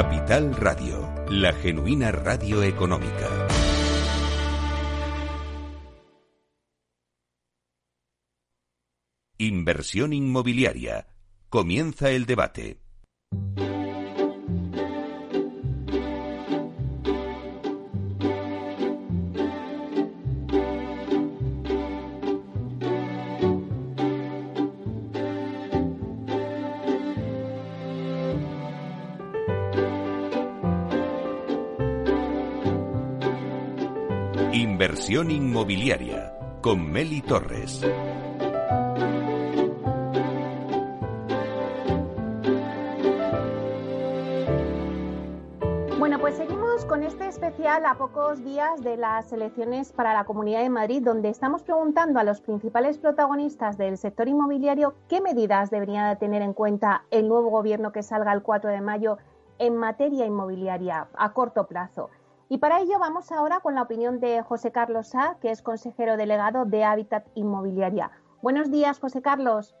Capital Radio, la genuina radio económica. Inversión inmobiliaria. Comienza el debate. Inmobiliaria con Meli Torres. Bueno, pues seguimos con este especial a pocos días de las elecciones para la Comunidad de Madrid, donde estamos preguntando a los principales protagonistas del sector inmobiliario qué medidas debería tener en cuenta el nuevo gobierno que salga el 4 de mayo en materia inmobiliaria a corto plazo. Y para ello vamos ahora con la opinión de José Carlos Sá, que es consejero delegado de Hábitat Inmobiliaria. Buenos días, José Carlos.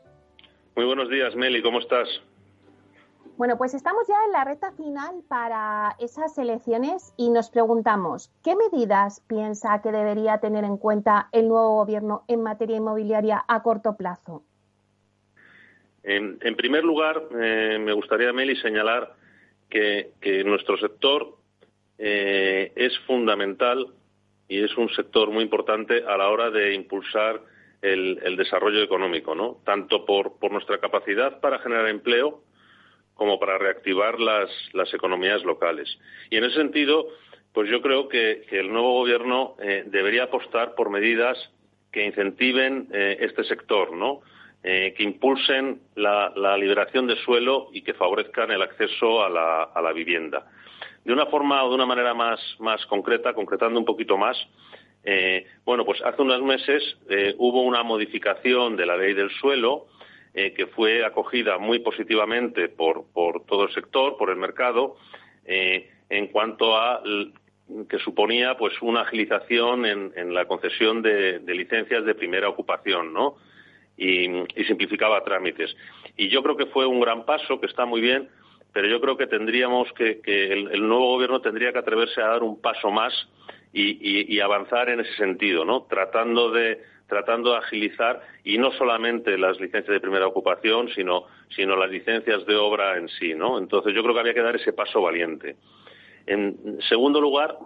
Muy buenos días, Meli, ¿cómo estás? Bueno, pues estamos ya en la recta final para esas elecciones y nos preguntamos, ¿qué medidas piensa que debería tener en cuenta el nuevo gobierno en materia inmobiliaria a corto plazo? En, primer lugar, eh, me gustaría, Meli, señalar que, que nuestro sector eh, es fundamental y es un sector muy importante a la hora de impulsar el, desarrollo económico, ¿no? Tanto por, nuestra capacidad para generar empleo como para reactivar las, economías locales. Y en ese sentido, pues yo creo que, el nuevo gobierno eh, debería apostar por medidas que incentiven eh, este sector, ¿no? que impulsen la, liberación de suelo y que favorezcan el acceso a la vivienda. De una forma o de una manera más, más concreta, concretando un poquito más, eh, bueno, pues hace unos meses eh, hubo una modificación de la ley del suelo eh, que fue acogida muy positivamente por, por, todo el sector, por el mercado, en cuanto a que suponía pues una agilización en, la concesión de, licencias de primera ocupación, ¿no? Y, y, simplificaba trámites. Y yo creo que fue un gran paso, que está muy bien, pero yo creo que tendríamos que, el, nuevo gobierno tendría que atreverse a dar un paso más y, avanzar en ese sentido, ¿no? Tratando de tratando de agilizar y no solamente las licencias de primera ocupación, sino, sino las licencias de obra en sí, ¿no? Entonces yo creo que había que dar ese paso valiente. En segundo lugar,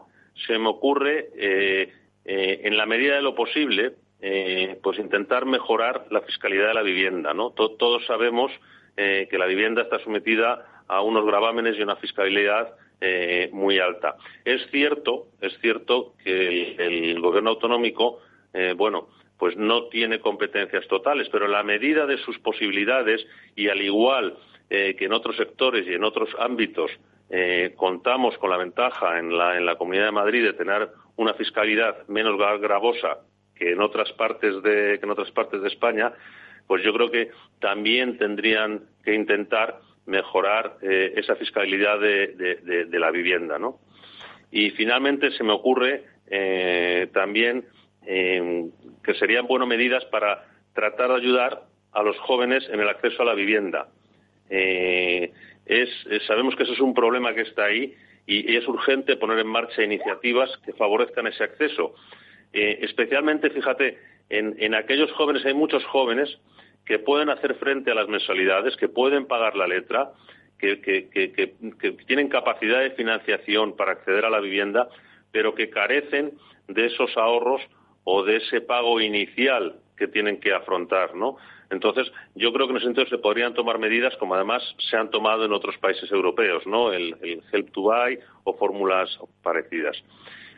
se me ocurre, eh, eh, en la medida de lo posible, eh, pues intentar mejorar la fiscalidad de la vivienda, ¿no? todos sabemos que la vivienda está sometida a unos gravámenes y una fiscalidad eh, muy alta. Es cierto, es cierto que el, gobierno autonómico, eh, bueno, pues no tiene competencias totales, pero en la medida de sus posibilidades y al igual eh, que en otros sectores y en otros ámbitos contamos con la ventaja en la, en la Comunidad de Madrid de tener una fiscalidad menos gravosa que en otras partes de que en otras partes de España, pues yo creo que también tendrían que intentar mejorar eh, esa fiscalidad de, la vivienda, ¿no? Y finalmente se me ocurre eh, también que serían buenas medidas para tratar de ayudar a los jóvenes en el acceso a la vivienda. Eh, sabemos que eso es un problema que está ahí y, es urgente poner en marcha iniciativas que favorezcan ese acceso. especialmente, fíjate, en aquellos jóvenes, hay muchos jóvenes que pueden hacer frente a las mensualidades, que pueden pagar la letra, que, tienen capacidad de financiación para acceder a la vivienda, pero que carecen de esos ahorros o de ese pago inicial que tienen que afrontar, ¿no? Entonces, yo creo que en ese sentido se podrían tomar medidas como además se han tomado en otros países europeos, ¿no? El, Help to Buy o fórmulas parecidas.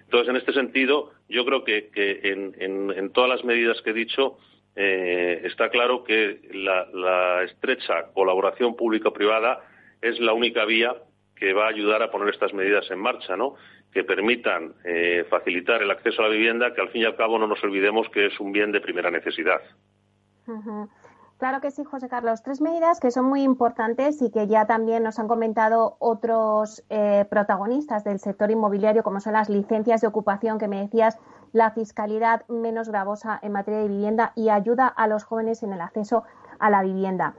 Entonces, en este sentido, yo creo que, en, todas las medidas que he dicho eh, está claro que la, estrecha colaboración público-privada es la única vía que va a ayudar a poner estas medidas en marcha, ¿no? que permitan eh, facilitar el acceso a la vivienda, que al fin y al cabo no nos olvidemos que es un bien de primera necesidad. Claro que sí, José Carlos. Tres medidas que son muy importantes y que ya también nos han comentado otros eh, protagonistas del sector inmobiliario, como son las licencias de ocupación que me decías la fiscalidad menos gravosa en materia de vivienda y ayuda a los jóvenes en el acceso a la vivienda.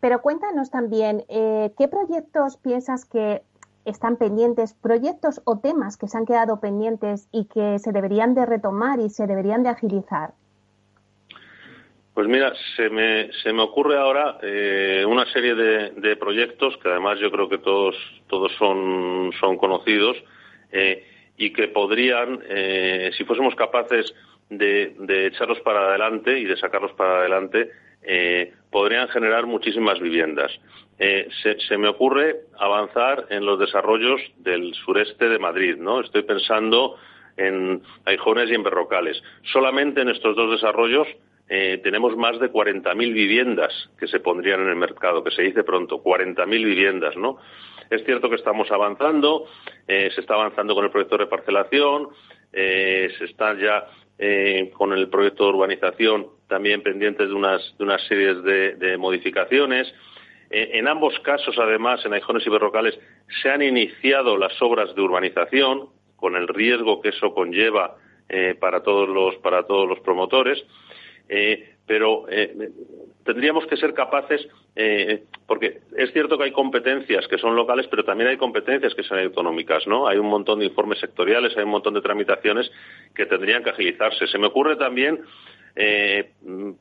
Pero cuéntanos también, eh, ¿qué proyectos piensas que están pendientes, proyectos o temas que se han quedado pendientes y que se deberían de retomar y se deberían de agilizar? Pues mira, se me, se me ocurre ahora eh, una serie de, proyectos que además yo creo que todos, todos son, son conocidos eh, y que podrían, eh, si fuésemos capaces de, echarlos para adelante y de sacarlos para adelante, podrían generar muchísimas viviendas. Se, se, me ocurre avanzar en los desarrollos del sureste de Madrid, ¿no? Estoy pensando en Aijones y en Berrocales. Solamente en estos dos desarrollos eh, tenemos más de 40.000 viviendas que se pondrían en el mercado, que se dice pronto, 40.000 viviendas, ¿no? Es cierto que estamos avanzando, eh, se está avanzando con el proyecto de reparcelación, eh, se está ya con el proyecto de urbanización también pendientes de unas, de unas series de, modificaciones. en ambos casos, además, en Aijones y Berrocales, se han iniciado las obras de urbanización, con el riesgo que eso conlleva para, todos los, para todos los promotores. Eh, pero eh, tendríamos que ser capaces, eh, porque es cierto que hay competencias que son locales, pero también hay competencias que son autonómicas, ¿no? Hay un montón de informes sectoriales, hay un montón de tramitaciones que tendrían que agilizarse. Se me ocurre también,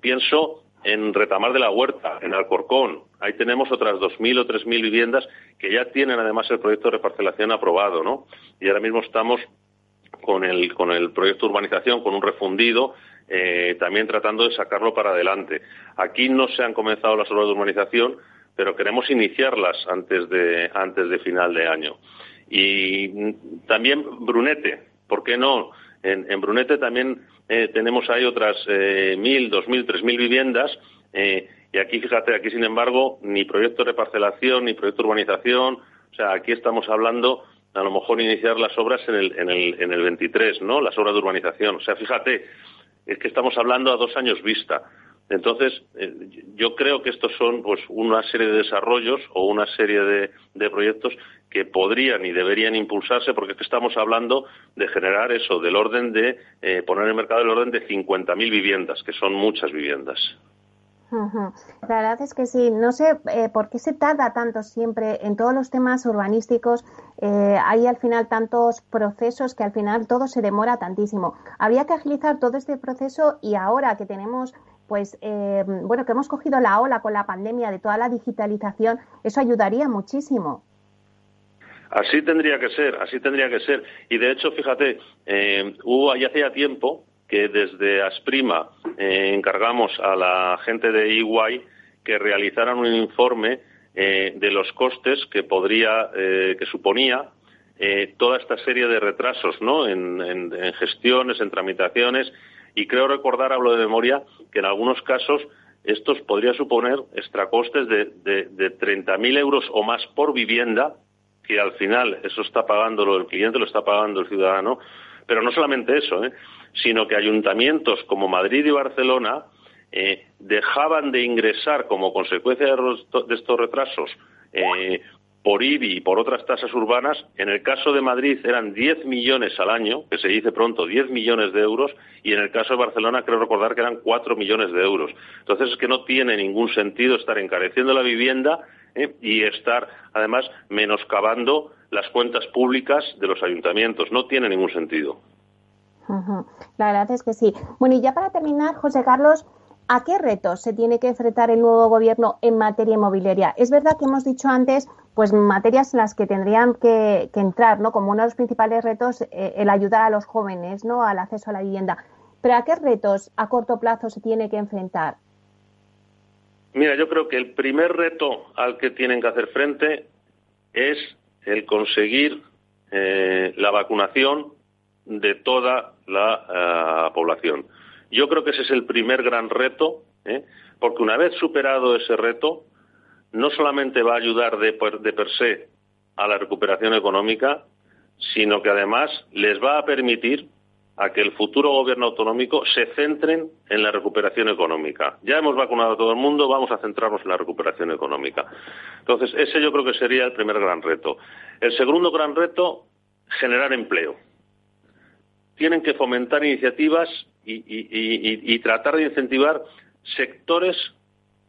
pienso en Retamar de la Huerta, en Alcorcón. Ahí tenemos otras 2.000 o 3.000 viviendas que ya tienen además el proyecto de reparcelación aprobado, ¿no? Y ahora mismo estamos con el, con el proyecto de urbanización, con un refundido eh, también tratando de sacarlo para adelante. Aquí no se han comenzado las obras de urbanización, pero queremos iniciarlas antes de, antes de final de año. Y también Brunete, ¿por qué no? En, Brunete también eh, tenemos ahí otras eh, mil, dos mil, tres mil viviendas. Eh, y aquí, fíjate, aquí sin embargo, ni proyecto de reparcelación, ni proyecto de urbanización. O sea, aquí estamos hablando a lo mejor iniciar las obras en el, en el, en el 23, ¿no? Las obras de urbanización. O sea, fíjate, es que estamos hablando a dos años vista. Entonces, eh, yo creo que estos son pues una serie de desarrollos o una serie de, proyectos que podrían y deberían impulsarse porque es que estamos hablando de generar eso, del orden de eh, poner en el mercado el orden de 50.000 viviendas, que son muchas viviendas. La verdad es que sí. No sé eh, por qué se tarda tanto siempre en todos los temas urbanísticos. Eh, hay al final tantos procesos que al final todo se demora tantísimo. Habría que agilizar todo este proceso y ahora que tenemos pues eh, bueno que hemos cogido la ola con la pandemia de toda la digitalización, eso ayudaría muchísimo. Así tendría que ser, así tendría que ser. Y de hecho, fíjate, hubo ya hacía tiempo que desde Asprima eh, encargamos a la gente de EY que realizaran un informe eh, de los costes que podría, eh, que suponía toda esta serie de retrasos, ¿no? En, gestiones, en tramitaciones, y creo recordar, hablo de memoria, que en algunos casos estos podría suponer extracostes de, de, de 30.000 euros o más por vivienda, que al final eso está pagando el cliente, lo está pagando el ciudadano, pero no solamente eso, ¿eh? Sino que ayuntamientos como Madrid y Barcelona eh, dejaban de ingresar como consecuencia de, estos retrasos eh, por IBI y por otras tasas urbanas. En el caso de Madrid eran 10 millones al año, que se dice pronto, 10 millones de euros, y en el caso de Barcelona creo recordar que eran 4 millones de euros. Entonces es que no tiene ningún sentido estar encareciendo la vivienda y estar además menoscabando las cuentas públicas de los ayuntamientos. No tiene ningún sentido. La verdad es que sí. Bueno, y ya para terminar, José Carlos, ¿a qué retos se tiene que enfrentar el nuevo gobierno en materia inmobiliaria? Es verdad que hemos dicho antes, pues materias en las que tendrían que, entrar, ¿no? Como uno de los principales retos, eh, el ayudar a los jóvenes, ¿no? Al acceso a la vivienda. Pero ¿a qué retos a corto plazo se tiene que enfrentar? Mira, yo creo que el primer reto al que tienen que hacer frente es el conseguir eh, la vacunación de toda la eh, población. Yo creo que ese es el primer gran reto, ¿eh? porque una vez superado ese reto, no solamente va a ayudar de, de per se a la recuperación económica, sino que además les va a permitir a que el futuro gobierno autonómico se centren en la recuperación económica. Ya hemos vacunado a todo el mundo, vamos a centrarnos en la recuperación económica. Entonces, ese yo creo que sería el primer gran reto. El segundo gran reto, generar empleo. Tienen que fomentar iniciativas y, tratar de incentivar sectores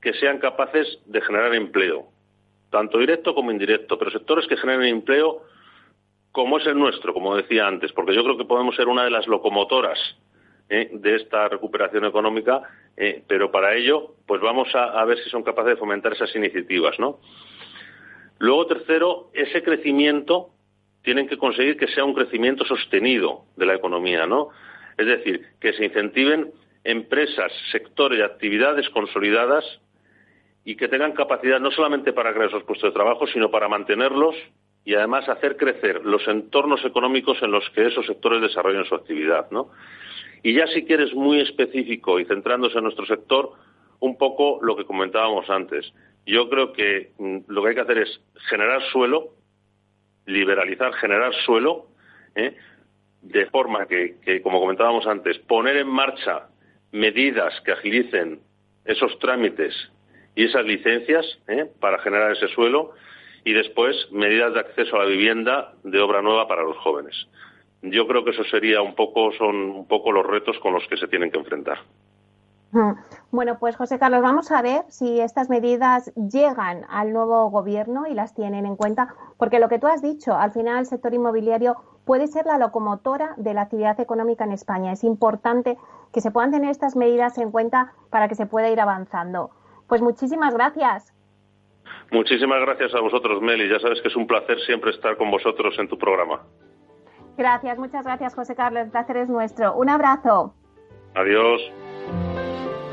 que sean capaces de generar empleo, tanto directo como indirecto, pero sectores que generen empleo como es el nuestro, como decía antes, porque yo creo que podemos ser una de las locomotoras ¿eh? de esta recuperación económica, eh, pero para ello, pues vamos a, ver si son capaces de fomentar esas iniciativas, ¿no? Luego, tercero, ese crecimiento tienen que conseguir que sea un crecimiento sostenido de la economía, ¿no? Es decir, que se incentiven empresas, sectores y actividades consolidadas y que tengan capacidad no solamente para crear esos puestos de trabajo, sino para mantenerlos y además hacer crecer los entornos económicos en los que esos sectores desarrollan su actividad, ¿no? Y ya si quieres muy específico y centrándose en nuestro sector, un poco lo que comentábamos antes. Yo creo que mm, lo que hay que hacer es generar suelo, liberalizar, generar suelo, ¿eh? de forma que, como comentábamos antes, poner en marcha medidas que agilicen esos trámites y esas licencias ¿eh? para generar ese suelo y después medidas de acceso a la vivienda de obra nueva para los jóvenes yo creo que eso sería un poco, son un poco los retos con los que se tienen que enfrentar. Bueno, pues José Carlos, vamos a ver si estas medidas llegan al nuevo gobierno y las tienen en cuenta, porque lo que tú has dicho, al final el sector inmobiliario puede ser la locomotora de la actividad económica en España. Es importante que se puedan tener estas medidas en cuenta para que se pueda ir avanzando. Pues muchísimas gracias. Muchísimas gracias a vosotros, Meli. Ya sabes que es un placer siempre estar con vosotros en tu programa. Gracias, muchas gracias, José Carlos. El placer es nuestro. Un abrazo. Adiós.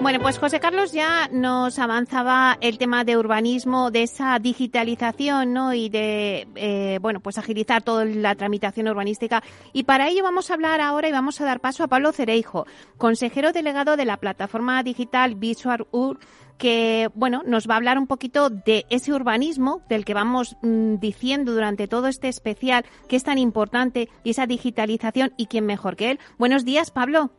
Bueno, pues José Carlos ya nos avanzaba el tema de urbanismo, de esa digitalización, ¿no? Y de, eh, bueno, pues agilizar toda la tramitación urbanística. Y para ello vamos a hablar ahora y vamos a dar paso a Pablo Cereijo, consejero delegado de la plataforma digital Visual Ur, que, bueno, nos va a hablar un poquito de ese urbanismo del que vamos mm, diciendo durante todo este especial, que es tan importante, y esa digitalización, y quién mejor que él. Buenos días, Pablo.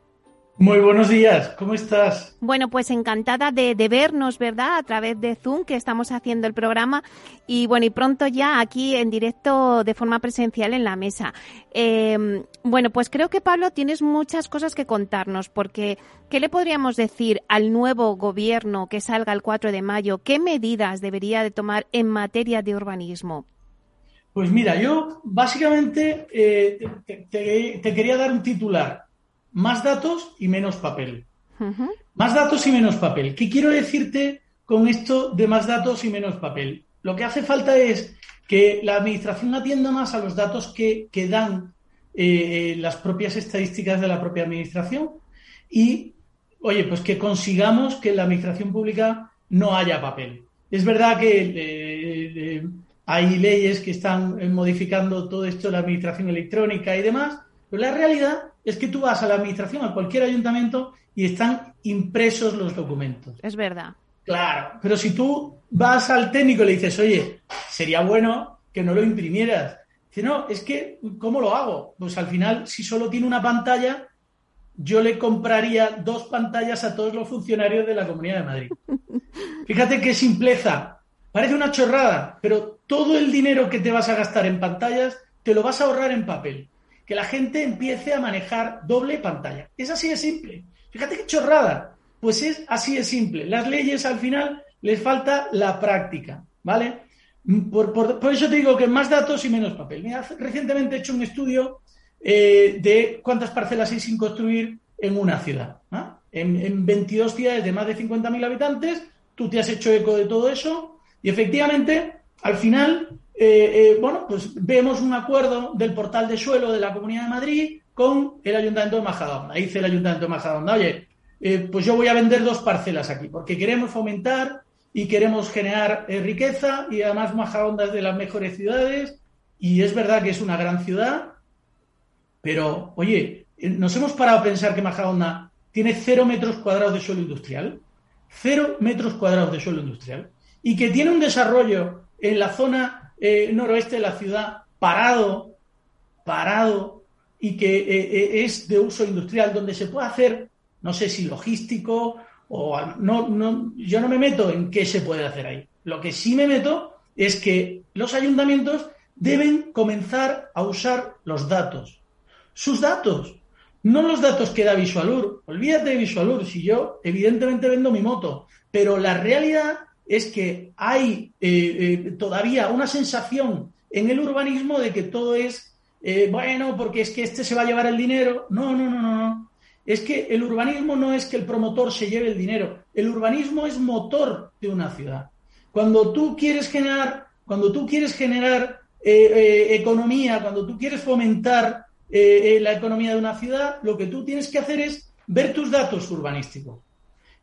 Muy buenos días, ¿cómo estás? Bueno, pues encantada de, vernos, ¿verdad? A través de Zoom, que estamos haciendo el programa. Y bueno, y pronto ya aquí en directo de forma presencial en la mesa. Em, bueno, pues creo que Pablo tienes muchas cosas que contarnos, porque ¿qué le podríamos decir al nuevo gobierno que salga el 4 de mayo? ¿Qué medidas debería de tomar en materia de urbanismo? Pues mira, yo básicamente eh, te quería dar un titular más datos y menos papel. Más datos y menos papel. ¿Qué quiero decirte con esto de más datos y menos papel? Lo que hace falta es que la administración atienda más a los datos que, dan eh, las propias estadísticas de la propia administración y, oye, pues que consigamos que en la administración pública no haya papel. Es verdad que eh, eh, hay leyes que están modificando todo esto de la administración electrónica y demás, pero la realidad es que tú vas a la administración, a cualquier ayuntamiento, y están impresos los documentos. Es verdad. Claro, pero si tú vas al técnico y le dices, oye, sería bueno que no lo imprimieras. Dice, no, es que, ¿cómo lo hago? Pues al final, si solo tiene una pantalla, yo le compraría dos pantallas a todos los funcionarios de la Comunidad de Madrid. Fíjate qué simpleza. Parece una chorrada, pero todo el dinero que te vas a gastar en pantallas te lo vas a ahorrar en papel que la gente empiece a manejar doble pantalla. Es así de simple. Fíjate qué chorrada. Pues es así de simple. Las leyes al final les falta la práctica, ¿vale? Por, eso te digo que más datos y menos papel. Mira, recientemente he hecho un estudio eh, de cuántas parcelas hay sin construir en una ciudad. En, en, 22 ciudades de más de 50.000 habitantes, tú te has hecho eco de todo eso y efectivamente, al final, eh, eh, bueno, pues vemos un acuerdo del portal de suelo de la Comunidad de Madrid con el Ayuntamiento de Majadahonda. Dice el Ayuntamiento de Majadahonda, oye, eh, pues yo voy a vender dos parcelas aquí, porque queremos fomentar y queremos generar riqueza y además Majadahonda es de las mejores ciudades y es verdad que es una gran ciudad, pero oye, nos hemos parado a pensar que Majadahonda tiene cero metros cuadrados de suelo industrial, cero metros cuadrados de suelo industrial, y que tiene un desarrollo en la zona eh, noroeste de la ciudad parado, parado, y que eh, eh, es de uso industrial, donde se puede hacer, no sé si logístico o no, no, yo no me meto en qué se puede hacer ahí. Lo que sí me meto es que los ayuntamientos deben comenzar a usar los datos, sus datos, no los datos que da Visualur. Olvídate de Visualur, si yo evidentemente vendo mi moto, pero la realidad es que hay eh, eh, todavía una sensación en el urbanismo de que todo es, eh, bueno, porque es que este se va a llevar el dinero. No, no, no, no, no. Es que el urbanismo no es que el promotor se lleve el dinero. El urbanismo es motor de una ciudad. Cuando tú quieres generar, cuando tú quieres generar economía, cuando tú quieres fomentar la economía de una ciudad, lo que tú tienes que hacer es ver tus datos urbanísticos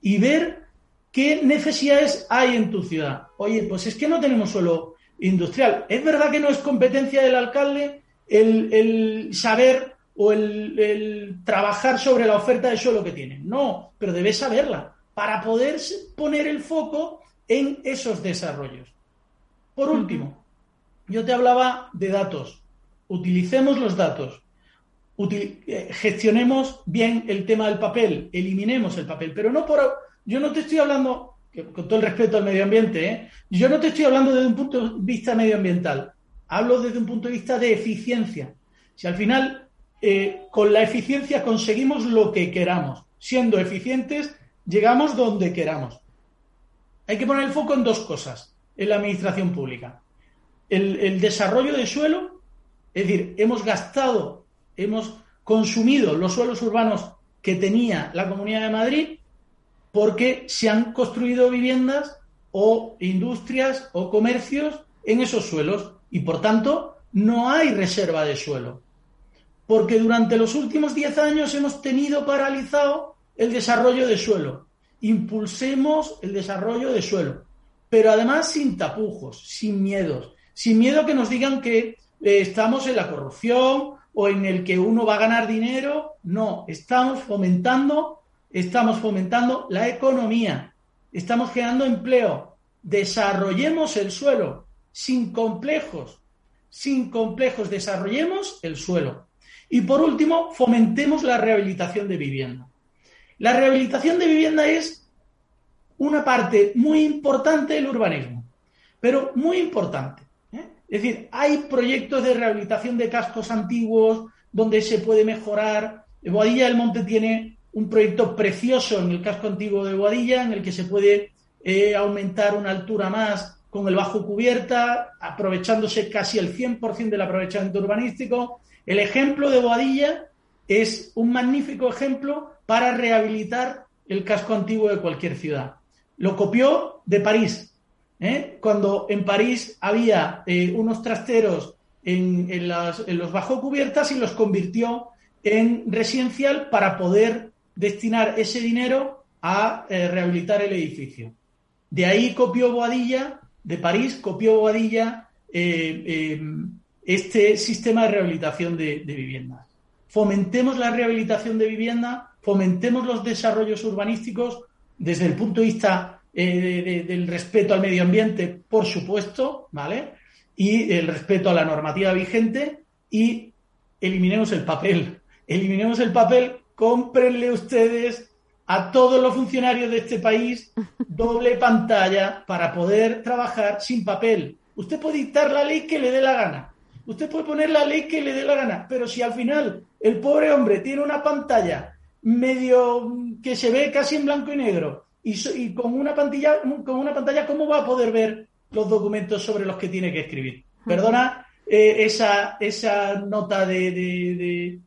y ver qué necesidades hay en tu ciudad. Oye, pues es que no tenemos solo industrial. Es verdad que no es competencia del alcalde el, saber o el, trabajar sobre la oferta de suelo que tienen. No, pero debes saberla para poder poner el foco en esos desarrollos. Por último, yo te hablaba de datos. Utilicemos los datos. Eh, gestionemos bien el tema del papel, eliminemos el papel, pero no por... Yo no te estoy hablando con todo el respeto al medio ambiente, ¿eh? yo no te estoy hablando desde un punto de vista medioambiental, hablo desde un punto de vista de eficiencia. Si al final eh, con la eficiencia conseguimos lo que queramos, siendo eficientes, llegamos donde queramos. Hay que poner el foco en dos cosas en la administración pública. el desarrollo de suelo, es decir, hemos gastado, hemos consumido los suelos urbanos que tenía la Comunidad de Madrid porque se han construido viviendas o industrias o comercios en esos suelos y por tanto no hay reserva de suelo. Porque durante los últimos 10 años hemos tenido paralizado el desarrollo de suelo. Impulsemos el desarrollo de suelo, pero además sin tapujos, sin miedos, sin miedo que nos digan que eh, estamos en la corrupción o en el que uno va a ganar dinero. No, estamos fomentando estamos fomentando la economía, estamos generando empleo, desarrollemos el suelo, sin complejos, sin complejos, desarrollemos el suelo. Y por último, fomentemos la rehabilitación de vivienda. La rehabilitación de vivienda es una parte muy importante del urbanismo, pero muy importante. ¿eh? Es decir, hay proyectos de rehabilitación de cascos antiguos donde se puede mejorar. Boadilla del Monte tiene un proyecto precioso en el casco antiguo de Boadilla, en el que se puede eh, aumentar una altura más con el bajo cubierta, aprovechándose casi el 100% del aprovechamiento urbanístico. El ejemplo de Boadilla es un magnífico ejemplo para rehabilitar el casco antiguo de cualquier ciudad. Lo copió de París. ¿eh? Cuando en París había eh, unos trasteros en, en, en los bajo cubiertas y los convirtió en residencial para poder destinar ese dinero a eh, rehabilitar el edificio. De ahí copió Boadilla, de París copió Boadilla eh, eh, este sistema de rehabilitación de, viviendas. Fomentemos la rehabilitación de vivienda, fomentemos los desarrollos urbanísticos desde el punto de vista del respeto al medio ambiente, por supuesto, ¿vale? Y el respeto a la normativa vigente y eliminemos el papel. Eliminemos el papel cómprenle ustedes a todos los funcionarios de este país doble pantalla para poder trabajar sin papel. Usted puede dictar la ley que le dé la gana. Usted puede poner la ley que le dé la gana, pero si al final el pobre hombre tiene una pantalla medio que se ve casi en blanco y negro y, con una pantalla, con una pantalla, ¿cómo va a poder ver los documentos sobre los que tiene que escribir? Perdona eh, esa, esa nota de, de,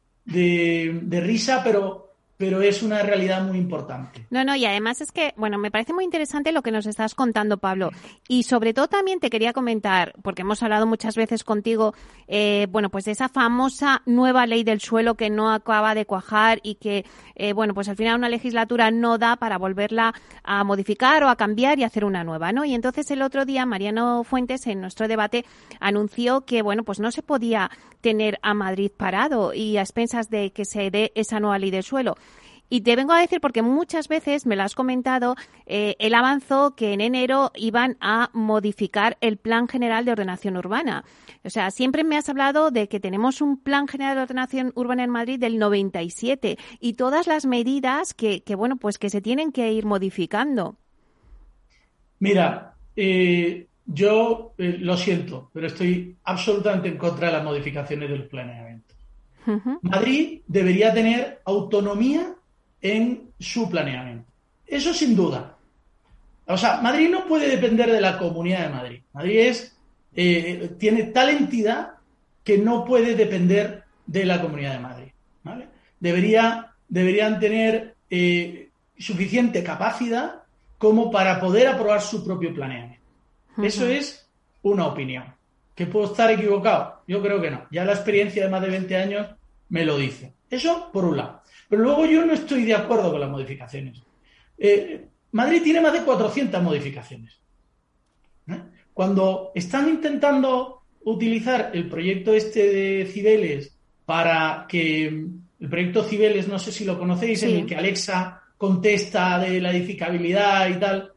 risa, pero pero es una realidad muy importante. No, no, y además es que, bueno, me parece muy interesante lo que nos estás contando, Pablo. Y sobre todo también te quería comentar, porque hemos hablado muchas veces contigo, eh, bueno, pues de esa famosa nueva ley del suelo que no acaba de cuajar y que, eh, bueno, pues al final una legislatura no da para volverla a modificar o a cambiar y hacer una nueva, ¿no? Y entonces el otro día Mariano Fuentes en nuestro debate anunció que, bueno, pues no se podía tener a Madrid parado y a expensas de que se dé esa nueva ley del suelo. Y te vengo a decir porque muchas veces me lo has comentado, eh, él avanzó que en enero iban a modificar el Plan General de Ordenación Urbana. O sea, siempre me has hablado de que tenemos un Plan General de Ordenación Urbana en Madrid del 97 y todas las medidas que, bueno, pues que se tienen que ir modificando. Mira, eh, yo eh, lo siento, pero estoy absolutamente en contra de las modificaciones del planeamiento. Madrid debería tener autonomía en su planeamiento. Eso sin duda. O sea, Madrid no puede depender de la Comunidad de Madrid. Madrid es, eh, tiene tal entidad que no puede depender de la Comunidad de Madrid. Debería, deberían tener eh, suficiente capacidad como para poder aprobar su propio planeamiento. Eso es una opinión. ¿Que puedo estar equivocado? Yo creo que no. Ya la experiencia de más de 20 años me lo dice. Eso por un lado. Pero luego yo no estoy de acuerdo con las modificaciones. Eh, Madrid tiene más de 400 modificaciones. ¿eh? Cuando están intentando utilizar el proyecto este de Cibeles para que el proyecto Cibeles, no sé si lo conocéis, en el que Alexa contesta de la edificabilidad y tal,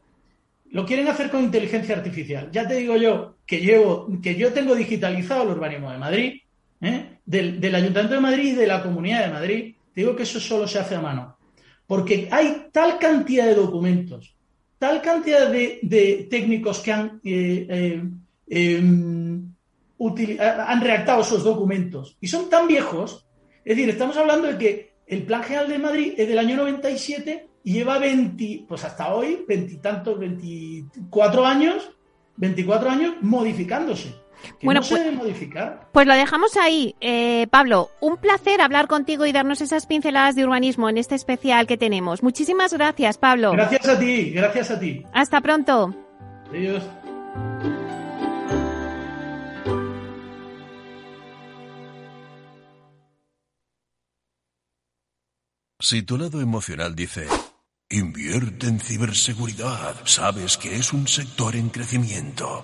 lo quieren hacer con inteligencia artificial. Ya te digo yo que llevo, que yo tengo digitalizado el urbanismo de Madrid, ¿eh? del, del Ayuntamiento de Madrid y de la Comunidad de Madrid. Te digo que eso solo se hace a mano. Porque hay tal cantidad de documentos, tal cantidad de, técnicos que han, eh, eh, em, han redactado esos documentos y son tan viejos. Es decir, estamos hablando de que el Plan General de Madrid es del año 97 y lleva 20, pues hasta hoy, veintitantos, 24 años, 24 años modificándose bueno, pues, modificar. Pues lo dejamos ahí. Eh, Pablo, un placer hablar contigo y darnos esas pinceladas de urbanismo en este especial que tenemos. Muchísimas gracias, Pablo. Gracias a ti, gracias a ti. Hasta pronto. Adiós. Si tu lado emocional dice, invierte en ciberseguridad, sabes que es un sector en crecimiento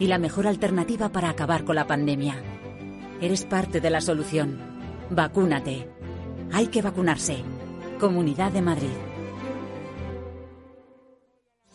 y la mejor alternativa para acabar con la pandemia. Eres parte de la solución. Vacúnate. Hay que vacunarse. Comunidad de Madrid.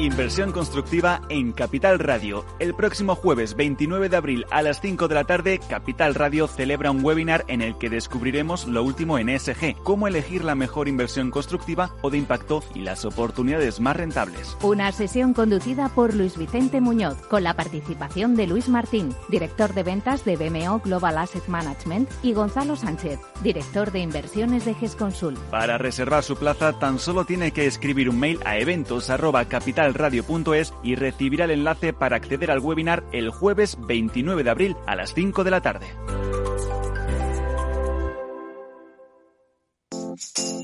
Inversión constructiva en Capital Radio. El próximo jueves 29 de abril a las 5 de la tarde, Capital Radio celebra un webinar en el que descubriremos lo último en ESG, cómo elegir la mejor inversión constructiva o de impacto y las oportunidades más rentables. Una sesión conducida por Luis Vicente Muñoz, con la participación de Luis Martín, director de ventas de BMO Global Asset Management, y Gonzalo Sánchez, director de inversiones de GESConsul. Para reservar su plaza, tan solo tiene que escribir un mail a eventos radio.es y recibirá el enlace para acceder al webinar el jueves 29 de abril a las 5 de la tarde.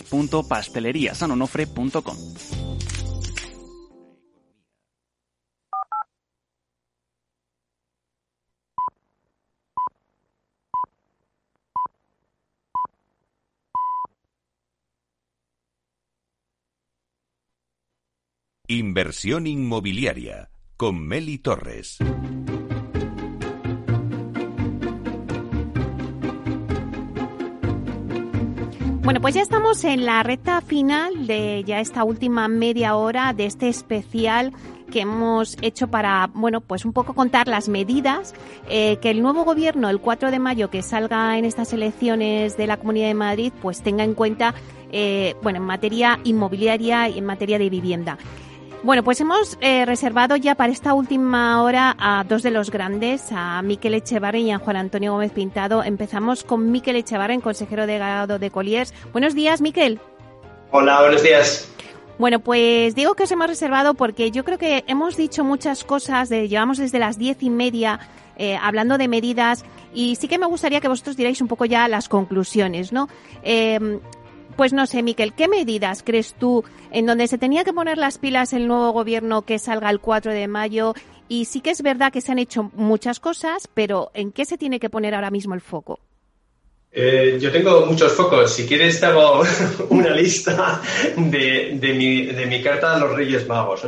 punto pastelería www.pasteleriasanonofre.com. Inversión inmobiliaria con Meli Torres. Bueno, pues ya estamos en la recta final de ya esta última media hora de este especial que hemos hecho para, bueno, pues un poco contar las medidas eh, que el nuevo gobierno, el 4 de mayo, que salga en estas elecciones de la Comunidad de Madrid, pues tenga en cuenta, eh, bueno, en materia inmobiliaria y en materia de vivienda. Bueno, pues hemos eh, reservado ya para esta última hora a dos de los grandes, a Miquel Echevarren y a Juan Antonio Gómez Pintado. Empezamos con Miquel Echevarren, consejero delegado de Colliers. Buenos días, Miquel. Hola, buenos días. Bueno, pues digo que os hemos reservado porque yo creo que hemos dicho muchas cosas, de, llevamos desde las diez y media eh, hablando de medidas y sí que me gustaría que vosotros diráis un poco ya las conclusiones, ¿no? Eh, pues no sé, Miquel, ¿qué medidas crees tú en donde se tenía que poner las pilas el nuevo gobierno que salga el 4 de mayo? Y sí que es verdad que se han hecho muchas cosas, pero ¿en qué se tiene que poner ahora mismo el foco? Eh, yo tengo muchos focos. Si quieres, te hago una lista de, mi, carta a los Reyes Magos.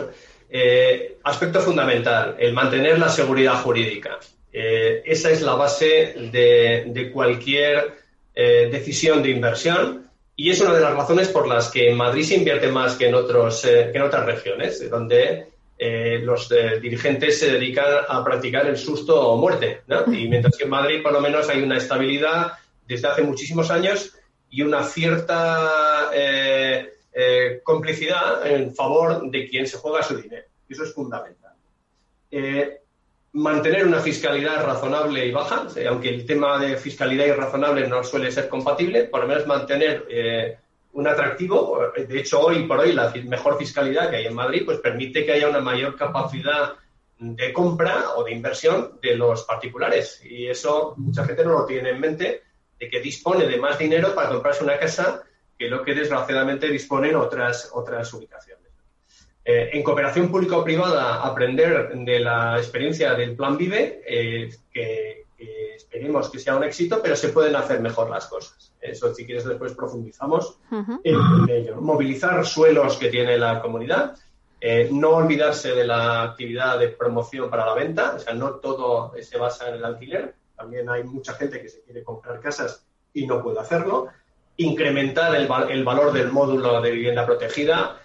Eh, aspecto fundamental, el mantener la seguridad jurídica. Eh, esa es la base de cualquier decisión de inversión y es una de las razones por las que en Madrid se invierte más que en, otros, eh, que en otras regiones, donde eh, los eh, dirigentes se dedican a practicar el susto o muerte. Y mientras que en Madrid, por lo menos, hay una estabilidad desde hace muchísimos años y una cierta complicidad en favor de quien se juega su dinero. Eso es fundamental mantener una fiscalidad razonable y baja, aunque el tema de fiscalidad irrazonable no suele ser compatible, por lo menos mantener eh, un atractivo. De hecho, hoy por hoy la mejor fiscalidad que hay en Madrid pues permite que haya una mayor capacidad de compra o de inversión de los particulares. Y eso mucha gente no lo tiene en mente, de que dispone de más dinero para comprarse una casa que lo que desgraciadamente disponen otras, otras ubicaciones. Eh, en cooperación público-privada, aprender de la experiencia del Plan Vive, eh, que, esperemos que sea un éxito, pero se pueden hacer mejor las cosas. Eso, si quieres, después profundizamos en, ello. Movilizar suelos que tiene la comunidad, eh, no olvidarse de la actividad de promoción para la venta, o sea, no todo se basa en el alquiler, también hay mucha gente que se quiere comprar casas y no puede hacerlo. Incrementar el, el valor del módulo de vivienda protegida,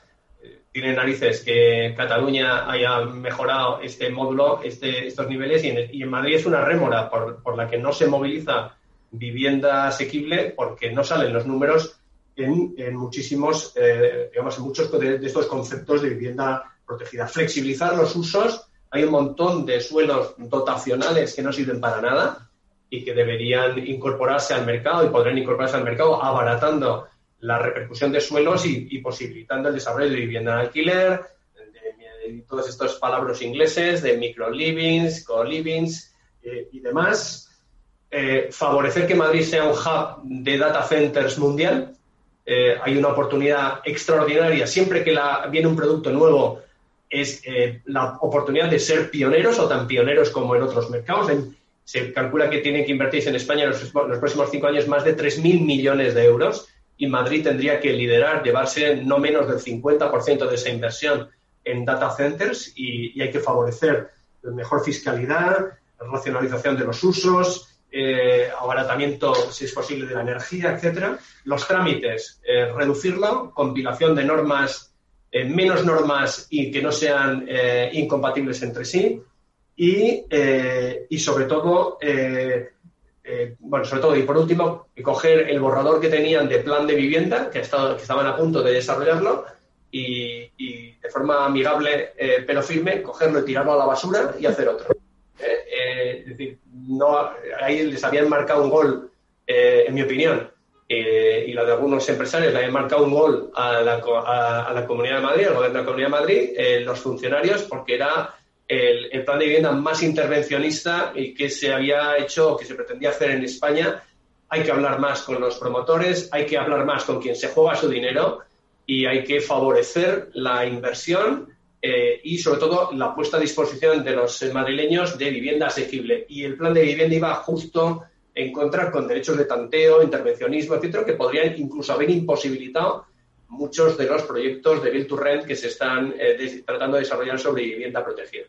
tiene narices que Cataluña haya mejorado este módulo, este, estos niveles, y en, Madrid es una rémora por, la que no se moviliza vivienda asequible porque no salen los números en, muchísimos, eh, digamos, en muchos de, estos conceptos de vivienda protegida. Flexibilizar los usos. Hay un montón de suelos dotacionales que no sirven para nada y que deberían incorporarse al mercado y podrían incorporarse al mercado abaratando la repercusión de suelos y, posibilitando el desarrollo de vivienda en alquiler, de, todos estos palabras ingleses, de micro-livings, co-livings eh, y demás. Eh, favorecer que Madrid sea un hub de data centers mundial. Eh, hay una oportunidad extraordinaria. Siempre que viene un producto nuevo, es la oportunidad de ser pioneros o tan pioneros como en otros mercados. se calcula que tienen que invertirse en España en los, los próximos cinco años más de 3.000 millones de euros y Madrid tendría que liderar, llevarse no menos del 50% de esa inversión en data centers y, hay que favorecer mejor fiscalidad, racionalización de los usos, eh, abaratamiento, si es posible, de la energía, etcétera. Los trámites, eh, reducirlo, compilación de normas, eh, menos normas y que no sean incompatibles entre sí. Y, y sobre todo, eh, bueno, sobre todo, y por último, coger el borrador que tenían de plan de vivienda, que, estaban a punto de desarrollarlo, y, de forma amigable eh, pero firme, cogerlo y tirarlo a la basura y hacer otro. Eh, es decir, no, ahí les habían marcado un gol, en mi opinión, y la de algunos empresarios le habían marcado un gol a la, a la Comunidad de Madrid, al gobierno de la Comunidad de Madrid, los funcionarios, porque era el, plan de vivienda más intervencionista y que se había hecho, que se pretendía hacer en España. Hay que hablar más con los promotores, hay que hablar más con quien se juega su dinero y hay que favorecer la inversión eh, y sobre todo la puesta a disposición de los madrileños de vivienda asequible. Y el plan de vivienda iba justo en contra con derechos de tanteo, intervencionismo, etcétera, que podrían incluso haber imposibilitado muchos de los proyectos de Build to Rent que se están eh, tratando de desarrollar sobre vivienda protegida.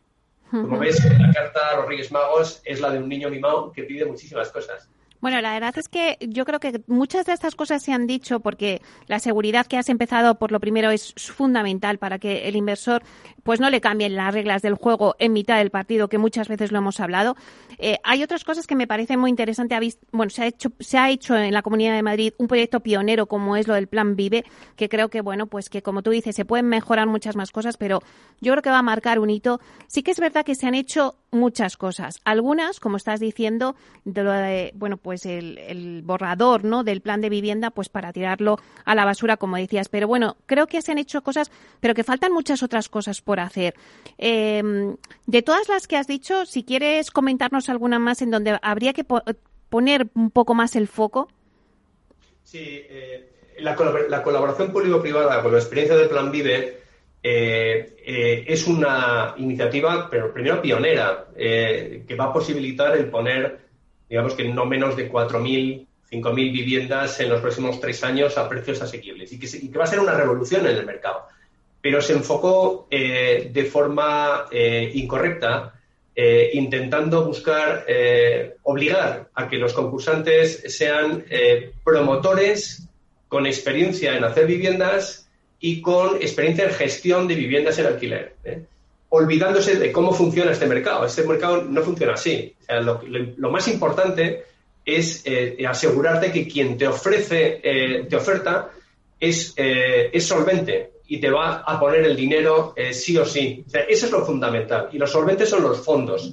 Como ves, la carta a los Reyes Magos es la de un niño mimado que pide muchísimas cosas. Bueno, la verdad es que yo creo que muchas de estas cosas se han dicho porque la seguridad que has empezado por lo primero es fundamental para que el inversor pues no le cambien las reglas del juego en mitad del partido, que muchas veces lo hemos hablado. Eh, hay otras cosas que me parecen muy interesantes. Bueno, se ha hecho se ha hecho en la Comunidad de Madrid un proyecto pionero como es lo del Plan Vive, que creo que bueno, pues que como tú dices se pueden mejorar muchas más cosas, pero yo creo que va a marcar un hito. Sí que es verdad que se han hecho muchas cosas. Algunas, como estás diciendo, de lo de, bueno, pues el, borrador, ¿no? Del plan de vivienda, pues para tirarlo a la basura, como decías. Pero bueno, creo que se han hecho cosas, pero que faltan muchas otras cosas por hacer. Eh, de todas las que has dicho, si quieres comentarnos alguna más en donde habría que po poner un poco más el foco. Sí, eh, la, la, colaboración público-privada con la experiencia del Plan Vive eh, eh, es una iniciativa, pero primero pionera, eh, que va a posibilitar el poner, digamos que no menos de 4.000, 5.000 viviendas en los próximos tres años a precios asequibles y que, y que, va a ser una revolución en el mercado. Pero se enfocó de forma incorrecta, intentando buscar, obligar a que los concursantes sean promotores con experiencia en hacer viviendas y con experiencia en gestión de viviendas en alquiler, ¿eh? olvidándose de cómo funciona este mercado. Este mercado no funciona así. lo, más importante es eh, asegurarte que quien te ofrece, eh, te oferta, es, es solvente y te va a poner el dinero sí o sí. eso es lo fundamental. Y los solventes son los fondos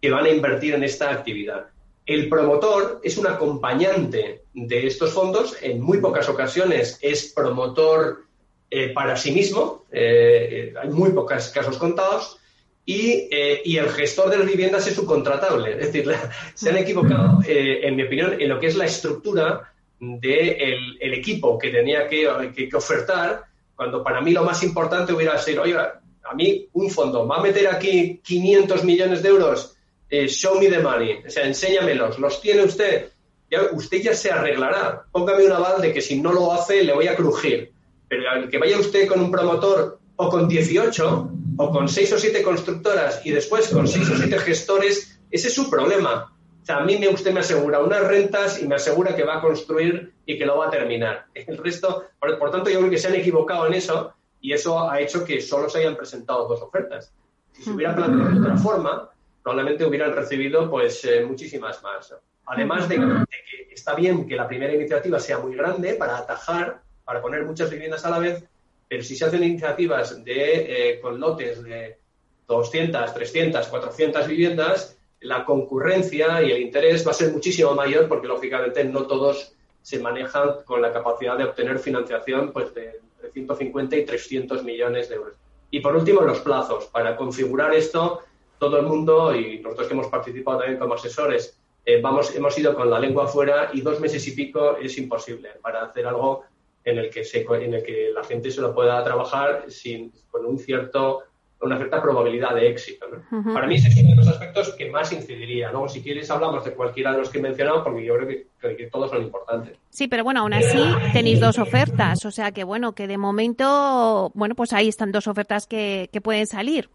que van a invertir en esta actividad. El promotor es un acompañante de estos fondos, en muy pocas ocasiones es promotor eh, para sí mismo, eh, hay muy pocos casos contados, y, eh, y, el gestor de las viviendas es subcontratable. Es decir, se han equivocado, en mi opinión, en lo que es la estructura del de el equipo que tenía que, que, ofertar, cuando para mí lo más importante hubiera sido, oiga, a mí un fondo va a meter aquí 500 millones de euros, show me the money, o sea, enséñamelos, los tiene usted, ya, usted ya se arreglará, póngame un aval de que si no lo hace le voy a crujir. Pero el que vaya usted con un promotor o con 18 o con 6 o 7 constructoras y después con 6 o 7 gestores, ese es su problema. O sea, a mí me, usted me asegura unas rentas y me asegura que va a construir y que lo va a terminar. El resto, por, tanto, yo creo que se han equivocado en eso y eso ha hecho que solo se hayan presentado dos ofertas. Si se hubiera planteado de otra forma, probablemente hubieran recibido pues eh, muchísimas más. Además de, que está bien que la primera iniciativa sea muy grande para atajar para poner muchas viviendas a la vez, pero si se hacen iniciativas de, eh, con lotes de 200, 300, 400 viviendas, la concurrencia y el interés va a ser muchísimo mayor porque, lógicamente, no todos se manejan con la capacidad de obtener financiación pues, de, 150 y 300 millones de euros. Y, por último, los plazos. Para configurar esto, todo el mundo, y nosotros que hemos participado también como asesores, eh, vamos, hemos ido con la lengua afuera y dos meses y pico es imposible para hacer algo en el que, se, en el que la gente se lo pueda trabajar sin, con un cierto, una cierta probabilidad de éxito. Para mí ese es uno de los aspectos que más incidiría. Luego, si quieres, hablamos de cualquiera de los que he mencionado, porque yo creo que, que, todos son importantes. Sí, pero bueno, aún así tenéis dos ofertas, o sea que bueno, que de momento, bueno, pues ahí están dos ofertas que, que pueden salir.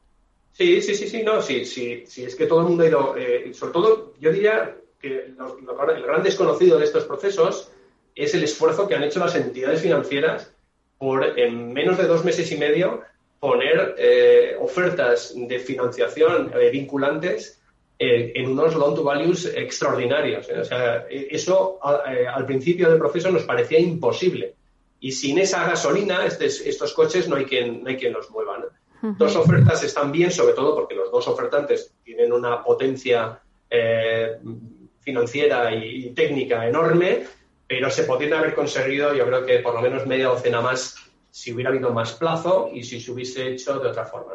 Sí, sí, sí, sí, no, sí, sí, sí, es que todo el mundo ha ido, eh, sobre todo, yo diría que el gran desconocido de estos procesos es el esfuerzo que han hecho las entidades financieras por en menos de dos meses y medio poner eh, ofertas de financiación eh, vinculantes eh, en unos loan to values extraordinarios. O sea, e, eso al principio del proceso nos parecía imposible. Y sin esa gasolina, estos coches no hay quien, no hay quien los mueva. Dos ofertas están bien, sobre todo porque los dos ofertantes tienen una potencia financiera y técnica enorme pero se podrían haber conseguido, yo creo que por lo menos media docena más si hubiera habido más plazo y si se hubiese hecho de otra forma.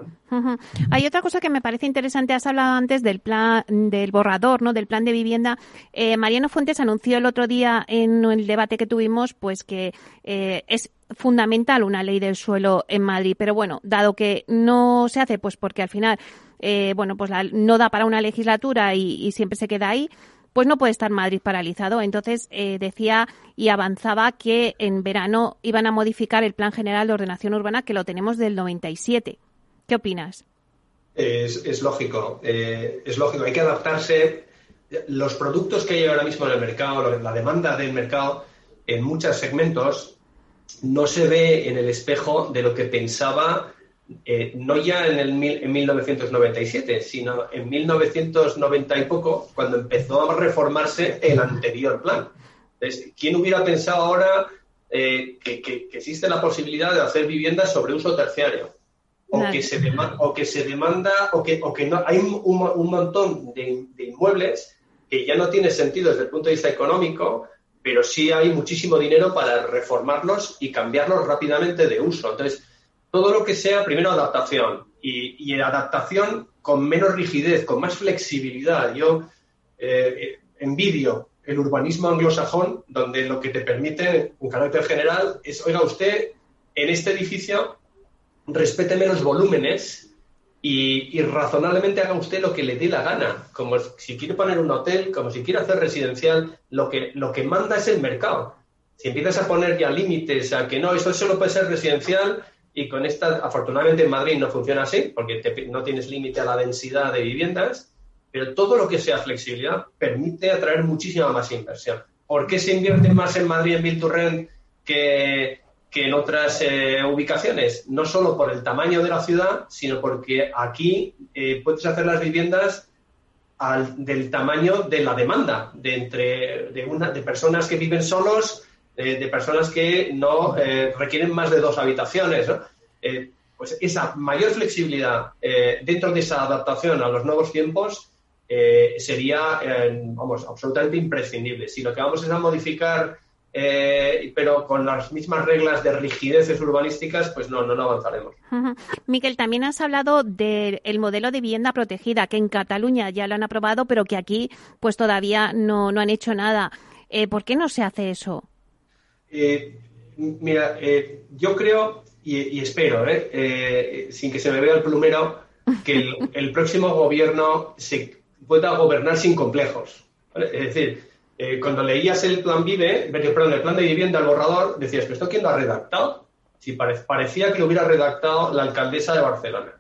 Hay otra cosa que me parece interesante. Has hablado antes del plan, del borrador, ¿no? Del plan de vivienda. Eh, Mariano Fuentes anunció el otro día en el debate que tuvimos, pues que eh, es fundamental una ley del suelo en Madrid. Pero bueno, dado que no se hace, pues porque al final, eh, bueno, pues no da para una legislatura y siempre se queda ahí pues no puede estar Madrid paralizado. Entonces eh, decía y avanzaba que en verano iban a modificar el Plan General de Ordenación Urbana que lo tenemos del 97. ¿Qué opinas? Es, lógico, eh, es lógico. Hay que adaptarse. Los productos que hay ahora mismo en el mercado, la demanda del mercado, en muchos segmentos, no se ve en el espejo de lo que pensaba eh, no ya en, el en 1997, sino en 1990 y poco, cuando empezó a reformarse el anterior plan. Entonces, ¿quién hubiera pensado ahora eh, que, existe la posibilidad de hacer viviendas sobre uso terciario? O que, se o que se demanda, o que, o que no, hay un, montón de, de, inmuebles que ya no tiene sentido desde el punto de vista económico, pero sí hay muchísimo dinero para reformarlos y cambiarlos rápidamente de uso. Entonces, todo lo que sea, primero, adaptación y, y adaptación con menos rigidez, con más flexibilidad. Yo eh, envidio el urbanismo anglosajón, donde lo que te permite, un carácter general, es, oiga, usted en este edificio respete menos volúmenes y, y, razonablemente haga usted lo que le dé la gana. Como si quiere poner un hotel, como si quiere hacer residencial, lo que, lo que manda es el mercado. Si empiezas a poner ya límites a que no, esto solo puede ser residencial y con esta, afortunadamente en Madrid no funciona así, porque no tienes límite a la densidad de viviendas, pero todo lo que sea flexibilidad permite atraer muchísima más inversión. ¿Por qué se invierte más en Madrid en Build que, que en otras eh, ubicaciones? No solo por el tamaño de la ciudad, sino porque aquí eh, puedes hacer las viviendas al, del tamaño de la demanda, de, entre, de, una, de personas que viven solos de personas que no eh, requieren más de dos habitaciones. Eh, pues esa mayor flexibilidad eh, dentro de esa adaptación a los nuevos tiempos sería, vamos, absolutamente imprescindible. Si lo que vamos es a modificar, pero con las mismas reglas de rigideces urbanísticas, pues no, no, avanzaremos. Miquel, también has hablado del modelo de vivienda protegida, que en Cataluña ya lo han aprobado, pero que aquí pues todavía no, no han hecho nada. ¿Por qué no se hace eso? Eh, mira, eh, yo creo y, espero, eh, sin que se me vea el plumero, que el, próximo gobierno se pueda gobernar sin complejos. Es decir, cuando leías el plan Vive, perdón, el plan de vivienda al borrador, decías, ¿pero esto quién lo ha redactado? Si parecía que lo hubiera redactado la alcaldesa de Barcelona.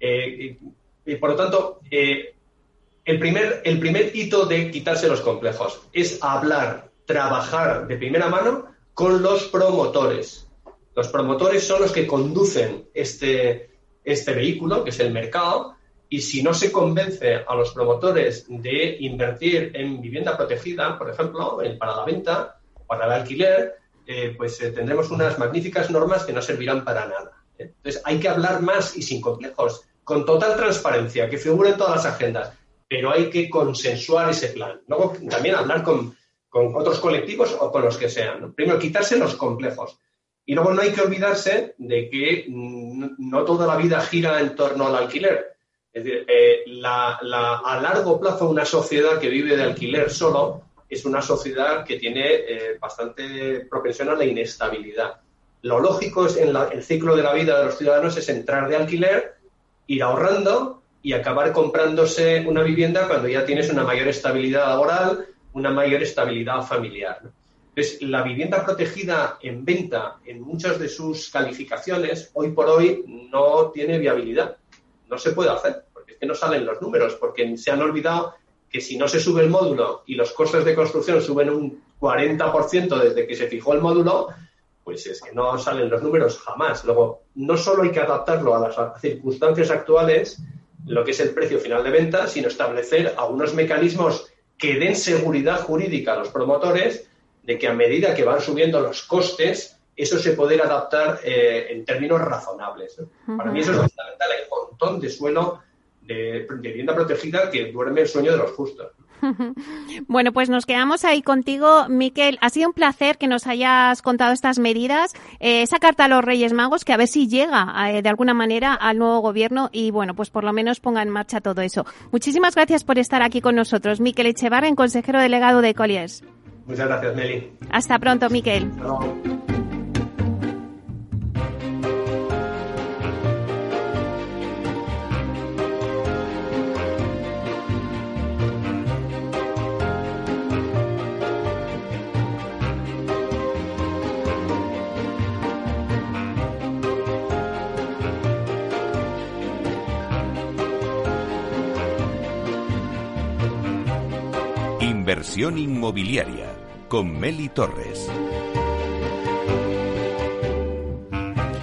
y, por lo tanto, el, primer, el primer hito de quitarse los complejos es hablar, trabajar de primera mano con los promotores. Los promotores son los que conducen este, este vehículo, que es el mercado, y si no se convence a los promotores de invertir en vivienda protegida, por ejemplo, para la venta o para el alquiler, eh, pues eh, tendremos unas magníficas normas que no servirán para nada. Entonces, hay que hablar más y sin complejos, con total transparencia, que figure en todas las agendas, pero hay que consensuar ese plan. Luego, también hablar con, con otros colectivos o con los que sean. Primero, quitarse los complejos. Y luego no hay que olvidarse de que no toda la vida gira en torno al alquiler. Es decir, eh, a largo plazo una sociedad que vive de alquiler solo es una sociedad que tiene eh, bastante propensión a la inestabilidad. Lo lógico es en el ciclo de la vida de los ciudadanos es entrar de alquiler, ir ahorrando y acabar comprándose una vivienda cuando ya tienes una mayor estabilidad laboral, una mayor estabilidad familiar. Entonces, la vivienda protegida en venta en muchas de sus calificaciones, hoy por hoy no tiene viabilidad. No se puede hacer, porque es que no salen los números, porque se han olvidado que si no se sube el módulo y los costes de construcción suben un 40% desde que se fijó el módulo, pues es que no salen los números jamás. Luego, no solo hay que adaptarlo a las circunstancias actuales, lo que es el precio final de venta, sino establecer algunos mecanismos que den seguridad jurídica a los promotores de que a medida que van subiendo los costes, eso se puede adaptar eh, en términos razonables. Para mí eso es fundamental, el montón de suelo de, de vivienda protegida que duerme el sueño de los justos. Bueno, pues nos quedamos ahí contigo, Miquel. Ha sido un placer que nos hayas contado estas medidas, eh, esa carta a los Reyes Magos, que a ver si llega eh, de alguna manera al nuevo gobierno y, bueno, pues por lo menos ponga en marcha todo eso. Muchísimas gracias por estar aquí con nosotros. Miquel Echevarren, consejero delegado de Colliers. Muchas gracias, Meli. Hasta pronto, Miquel. Inversión inmobiliaria con Meli Torres.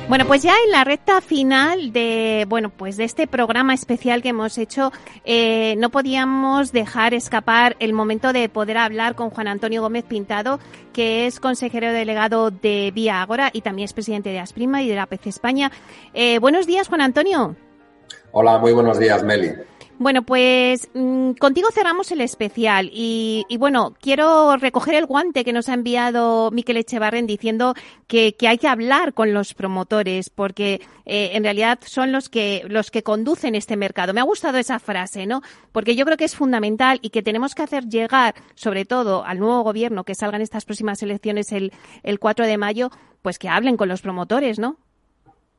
Bueno, pues ya en la recta final de bueno, pues de este programa especial que hemos hecho, eh, no podíamos dejar escapar el momento de poder hablar con Juan Antonio Gómez Pintado, que es consejero delegado de Vía Agora y también es presidente de Asprima y de la PC España. Eh, buenos días, Juan Antonio. Hola, muy buenos días, Meli. Bueno, pues mm, contigo cerramos el especial y, bueno, quiero recoger el guante que nos ha enviado Miquel Echevarren diciendo que, hay que hablar con los promotores porque eh, en realidad son los que, los que conducen este mercado. Me ha gustado esa frase, ¿no? Porque yo creo que es fundamental y que tenemos que hacer llegar, sobre todo al nuevo gobierno que salgan estas próximas elecciones el, el 4 de mayo, pues que hablen con los promotores, ¿no?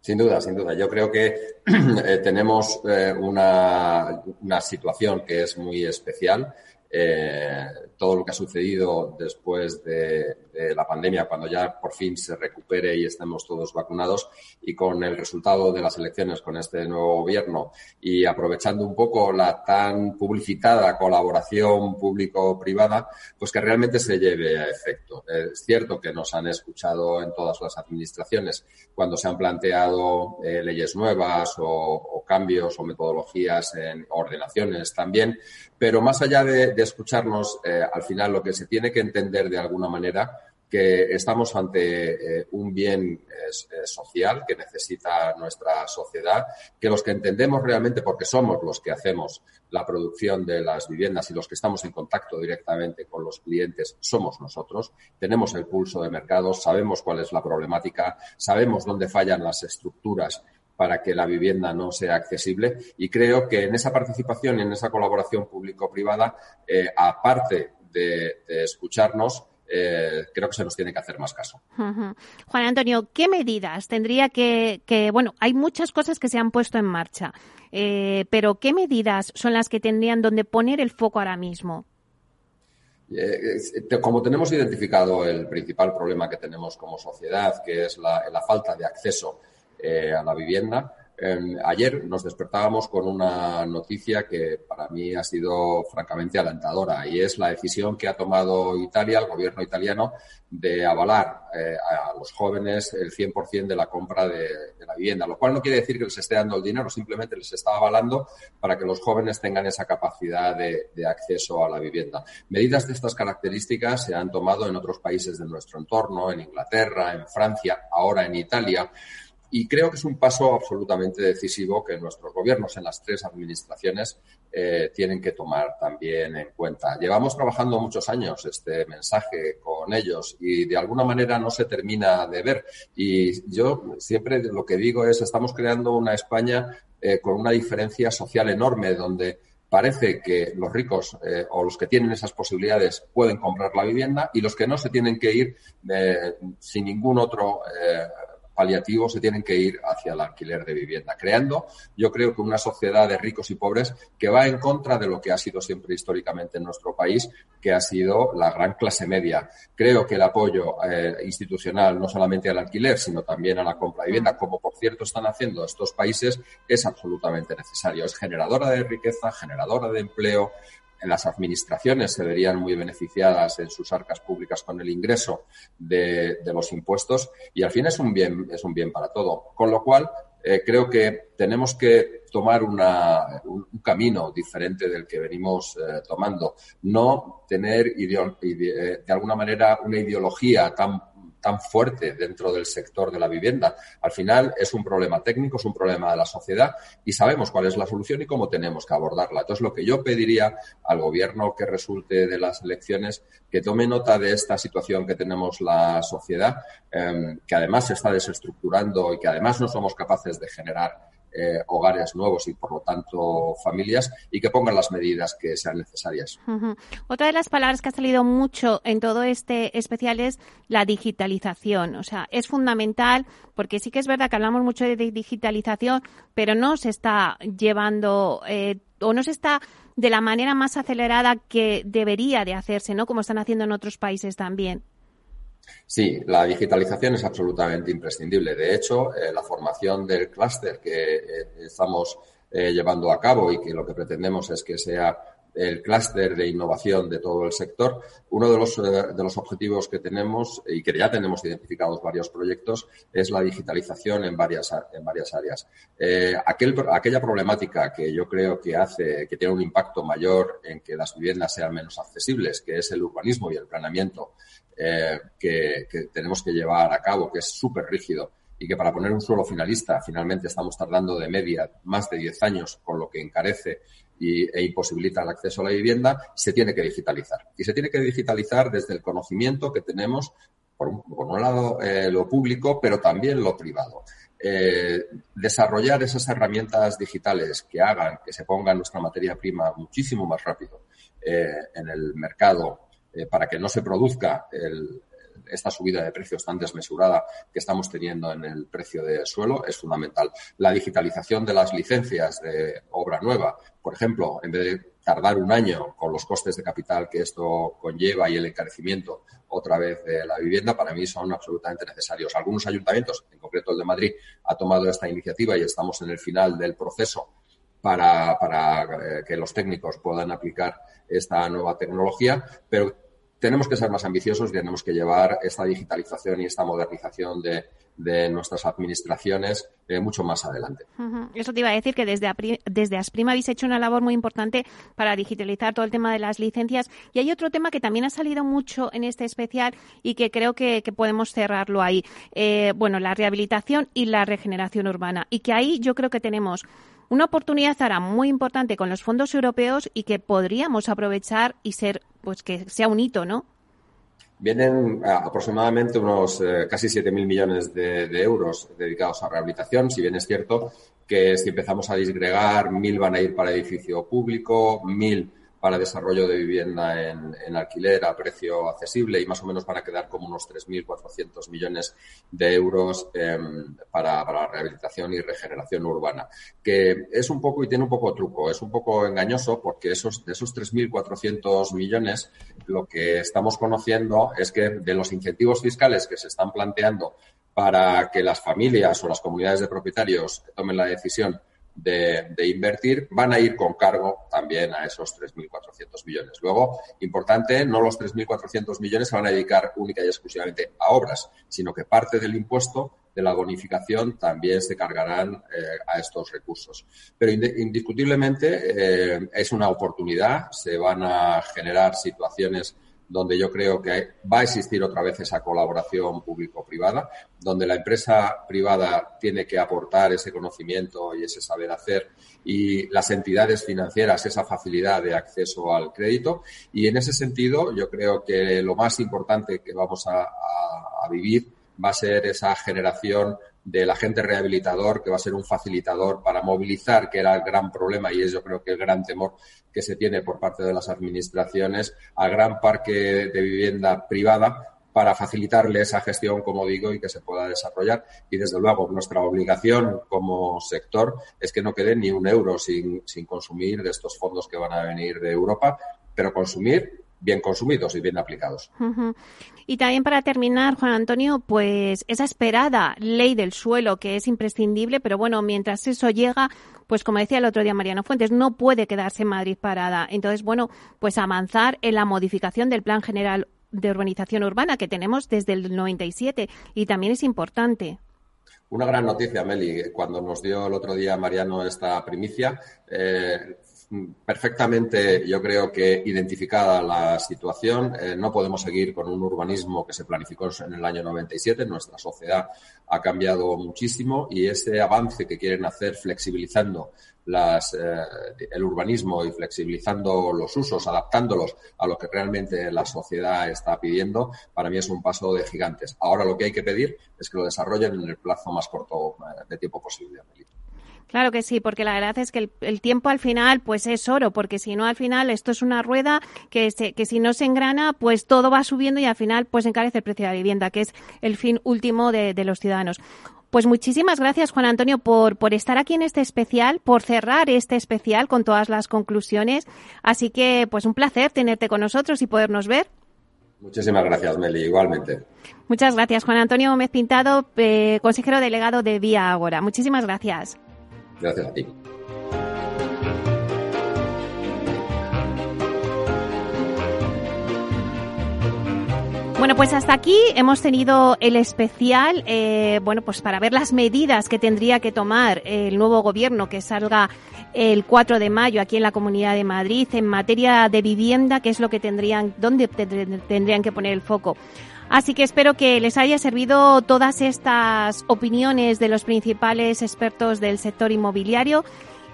Sin duda, sin duda. Yo creo que eh, tenemos eh, una, una, situación que es muy especial eh, todo lo que ha sucedido después de, la pandemia, cuando ya por fin se recupere y estemos todos vacunados y con el resultado de las elecciones con este nuevo gobierno y aprovechando un poco la tan publicitada colaboración público-privada, pues que realmente se lleve a efecto. Es cierto que nos han escuchado en todas las administraciones cuando se han planteado eh, leyes nuevas o, cambios o metodologías en ordenaciones también, pero más allá de, escucharnos, eh, al final lo que se tiene que entender de alguna manera que estamos ante eh, un bien eh, social que necesita nuestra sociedad, que los que entendemos realmente, porque somos los que hacemos la producción de las viviendas y los que estamos en contacto directamente con los clientes, somos nosotros, tenemos el pulso de mercado, sabemos cuál es la problemática, sabemos dónde fallan las estructuras para que la vivienda no sea accesible. Y creo que en esa participación y en esa colaboración público-privada, eh, aparte de, escucharnos, eh, creo que se nos tiene que hacer más caso. Juan Antonio, ¿qué medidas tendría que, bueno, hay muchas cosas que se han puesto en marcha, eh, pero ¿qué medidas son las que tendrían donde poner el foco ahora mismo? como tenemos identificado el principal problema que tenemos como sociedad, que es la falta de acceso eh, a la vivienda. Em, ayer nos despertábamos con una noticia que para mí ha sido francamente alentadora y es la decisión que ha tomado Italia, el gobierno italiano, de avalar eh, a los jóvenes el 100% de la compra de, la vivienda, lo cual no quiere decir que les esté dando el dinero, simplemente les está avalando para que los jóvenes tengan esa capacidad de, de acceso a la vivienda. Medidas de estas características se han tomado en otros países de nuestro entorno, en Inglaterra, en Francia, ahora en Italia. Y creo que es un paso absolutamente decisivo que nuestros gobiernos en las tres administraciones eh, tienen que tomar también en cuenta. Llevamos trabajando muchos años este mensaje con ellos y de alguna manera no se termina de ver. Y yo siempre lo que digo es, estamos creando una España eh, con una diferencia social enorme donde parece que los ricos eh, o los que tienen esas posibilidades pueden comprar la vivienda y los que no se tienen que ir sin ningún otro paliativos se tienen que ir hacia el alquiler de vivienda, creando, yo creo que una sociedad de ricos y pobres que va en contra de lo que ha sido siempre históricamente en nuestro país, que ha sido la gran clase media. Creo que el apoyo eh, institucional, no solamente al alquiler, sino también a la compra de vivienda, como por cierto están haciendo estos países, es absolutamente necesario. Es generadora de riqueza, generadora de empleo, las administraciones se verían muy beneficiadas en sus arcas públicas con el ingreso de, los impuestos y al fin es un bien, es un bien para todo. Con lo cual, eh, creo que tenemos que tomar una, un, camino diferente del que venimos eh, tomando. No tener eh, de alguna manera una ideología tan tan fuerte dentro del sector de la vivienda. Al final es un problema técnico, es un problema de la sociedad y sabemos cuál es la solución y cómo tenemos que abordarla. Entonces, lo que yo pediría al gobierno que resulte de las elecciones, que tome nota de esta situación que tenemos la sociedad, em, que además se está desestructurando y que además no somos capaces de generar eh, hogares nuevos y, por lo tanto, familias y que pongan las medidas que sean necesarias. Otra de las palabras que ha salido mucho en todo este especial es la digitalización. O sea, es fundamental porque sí que es verdad que hablamos mucho de digitalización, pero no se está llevando eh, o no se está de la manera más acelerada que debería de hacerse, ¿no? Como están haciendo en otros países también. Sí, la digitalización es absolutamente imprescindible. De hecho, eh, la formación del clúster que eh, estamos eh, llevando a cabo y que lo que pretendemos es que sea el clúster de innovación de todo el sector. Uno de los, de los objetivos que tenemos y que ya tenemos identificados varios proyectos es la digitalización en varias, en varias áreas. Aquel, aquella problemática que yo creo que hace, que tiene un impacto mayor en que las viviendas sean menos accesibles, que es el urbanismo y el planeamiento eh, que, tenemos que llevar a cabo, que es súper rígido y que para poner un suelo finalista finalmente estamos tardando de media más de 10 años, con lo que encarece y, e imposibilita el acceso a la vivienda, se tiene que digitalizar. Y se tiene que digitalizar desde el conocimiento que tenemos, por un, lado, eh, lo público, pero también lo privado. Eh, desarrollar esas herramientas digitales que hagan que se ponga nuestra materia prima muchísimo más rápido en el mercado eh, para que no se produzca el, esta subida de precios tan desmesurada que estamos teniendo en el precio de suelo es fundamental. La digitalización de las licencias de obra nueva, por ejemplo, en vez de tardar un año con los costes de capital que esto conlleva y el encarecimiento otra vez de la vivienda, para mí son absolutamente necesarios. Algunos ayuntamientos, en concreto el de Madrid, ha tomado esta iniciativa y estamos en el final del proceso para, para eh, que los técnicos puedan aplicar esta nueva tecnología, pero tenemos que ser más ambiciosos y tenemos que llevar esta digitalización y esta modernización de, nuestras administraciones eh, mucho más adelante. Eso te iba a decir que desde, desde Asprima habéis hecho una labor muy importante para digitalizar todo el tema de las licencias. Y hay otro tema que también ha salido mucho en este especial y que creo que, podemos cerrarlo ahí. Eh, bueno, la rehabilitación y la regeneración urbana. Y que ahí yo creo que tenemos una oportunidad ahora muy importante con los fondos europeos y que podríamos aprovechar y ser, pues que sea un hito, ¿no? Vienen aproximadamente unos eh, casi 7.000 millones de, euros dedicados a rehabilitación, si bien es cierto que si empezamos a disgregar, mil van a ir para edificio público, mil para desarrollo de vivienda en, alquiler a precio accesible y más o menos van a quedar como unos 3.400 millones de euros em, para, para, la rehabilitación y regeneración urbana, que es un poco y tiene un poco truco, es un poco engañoso porque esos, de esos 3.400 millones lo que estamos conociendo es que de los incentivos fiscales que se están planteando para que las familias o las comunidades de propietarios tomen la decisión de, invertir van a ir con cargo también a esos 3.400 millones. Luego, importante, no los 3.400 millones se van a dedicar única y exclusivamente a obras, sino que parte del impuesto de la bonificación también se cargarán eh, a estos recursos. Pero indiscutiblemente eh, es una oportunidad, se van a generar situaciones donde yo creo que va a existir otra vez esa colaboración público-privada, donde la empresa privada tiene que aportar ese conocimiento y ese saber hacer y las entidades financieras esa facilidad de acceso al crédito. Y en ese sentido, yo creo que lo más importante que vamos a, a vivir va a ser esa generación del agente rehabilitador que va a ser un facilitador para movilizar, que era el gran problema y es yo creo que el gran temor que se tiene por parte de las administraciones al gran parque de vivienda privada para facilitarle esa gestión, como digo, y que se pueda desarrollar. Y desde luego, nuestra obligación como sector es que no quede ni un euro sin, sin consumir de estos fondos que van a venir de Europa, pero consumir bien consumidos y bien aplicados. Y también para terminar, Juan Antonio, pues esa esperada ley del suelo que es imprescindible, pero bueno, mientras eso llega, pues como decía el otro día Mariano Fuentes, no puede quedarse en Madrid parada. Entonces, bueno, pues avanzar en la modificación del Plan General de Urbanización Urbana que tenemos desde el 97 y también es importante. Una gran noticia, Meli, cuando nos dio el otro día Mariano esta primicia. Eh, perfectamente, yo creo que identificada la situación. Eh, no podemos seguir con un urbanismo que se planificó en el año 97. Nuestra sociedad ha cambiado muchísimo y ese avance que quieren hacer flexibilizando las, eh, el urbanismo y flexibilizando los usos, adaptándolos a lo que realmente la sociedad está pidiendo, para mí es un paso de gigantes. Ahora lo que hay que pedir es que lo desarrollen en el plazo más corto eh, de tiempo posible. Claro que sí, porque la verdad es que el, tiempo al final pues es oro, porque si no al final esto es una rueda que, que si no se engrana pues todo va subiendo y al final pues encarece el precio de la vivienda, que es el fin último de, los ciudadanos. Pues muchísimas gracias, Juan Antonio, por, por estar aquí en este especial, por cerrar este especial con todas las conclusiones. Así que, pues un placer tenerte con nosotros y podernos ver. Muchísimas gracias, Meli, igualmente. Muchas gracias, Juan Antonio Gómez Pintado, eh, consejero delegado de Vía Agora. Muchísimas gracias. Gracias a ti. Bueno, pues hasta aquí hemos tenido el especial, eh, bueno, pues para ver las medidas que tendría que tomar el nuevo gobierno que salga el 4 de mayo aquí en la Comunidad de Madrid en materia de vivienda, qué es lo que tendrían, dónde tendrían que poner el foco. Así que espero que les haya servido todas estas opiniones de los principales expertos del sector inmobiliario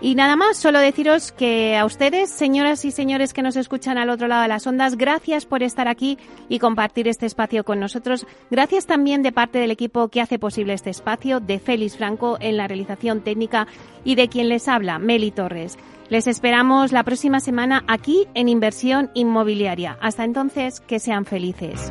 y nada más, solo deciros que a ustedes, señoras y señores que nos escuchan al otro lado de las ondas, gracias por estar aquí y compartir este espacio con nosotros. Gracias también de parte del equipo que hace posible este espacio, de Félix Franco en la realización técnica y de quien les habla, Meli Torres. Les esperamos la próxima semana aquí en Inversión Inmobiliaria. Hasta entonces, que sean felices.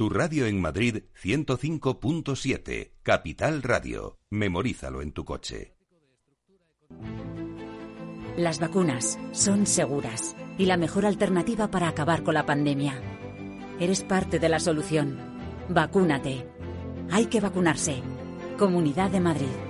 Tu radio en Madrid 105.7, Capital Radio. Memorízalo en tu coche. Las vacunas son seguras y la mejor alternativa para acabar con la pandemia. Eres parte de la solución. Vacúnate. Hay que vacunarse. Comunidad de Madrid.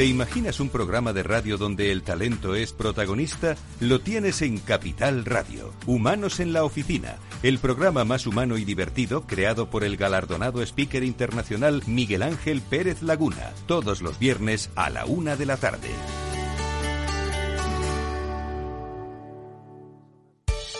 ¿Te imaginas un programa de radio donde el talento es protagonista? Lo tienes en Capital Radio. Humanos en la Oficina, el programa más humano y divertido creado por el galardonado speaker internacional Miguel Ángel Pérez Laguna, todos los viernes a la una de la tarde.